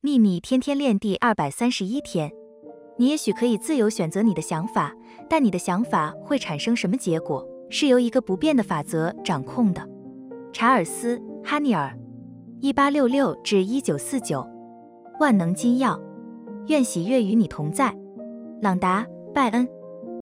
秘密天天练第二百三十一天。你也许可以自由选择你的想法但你的想法会产生什么结果是由一个不变的法则掌控的。查尔斯哈尼尔一八六六至一九四九万能金钥。愿喜悦与你同在。朗达拜恩。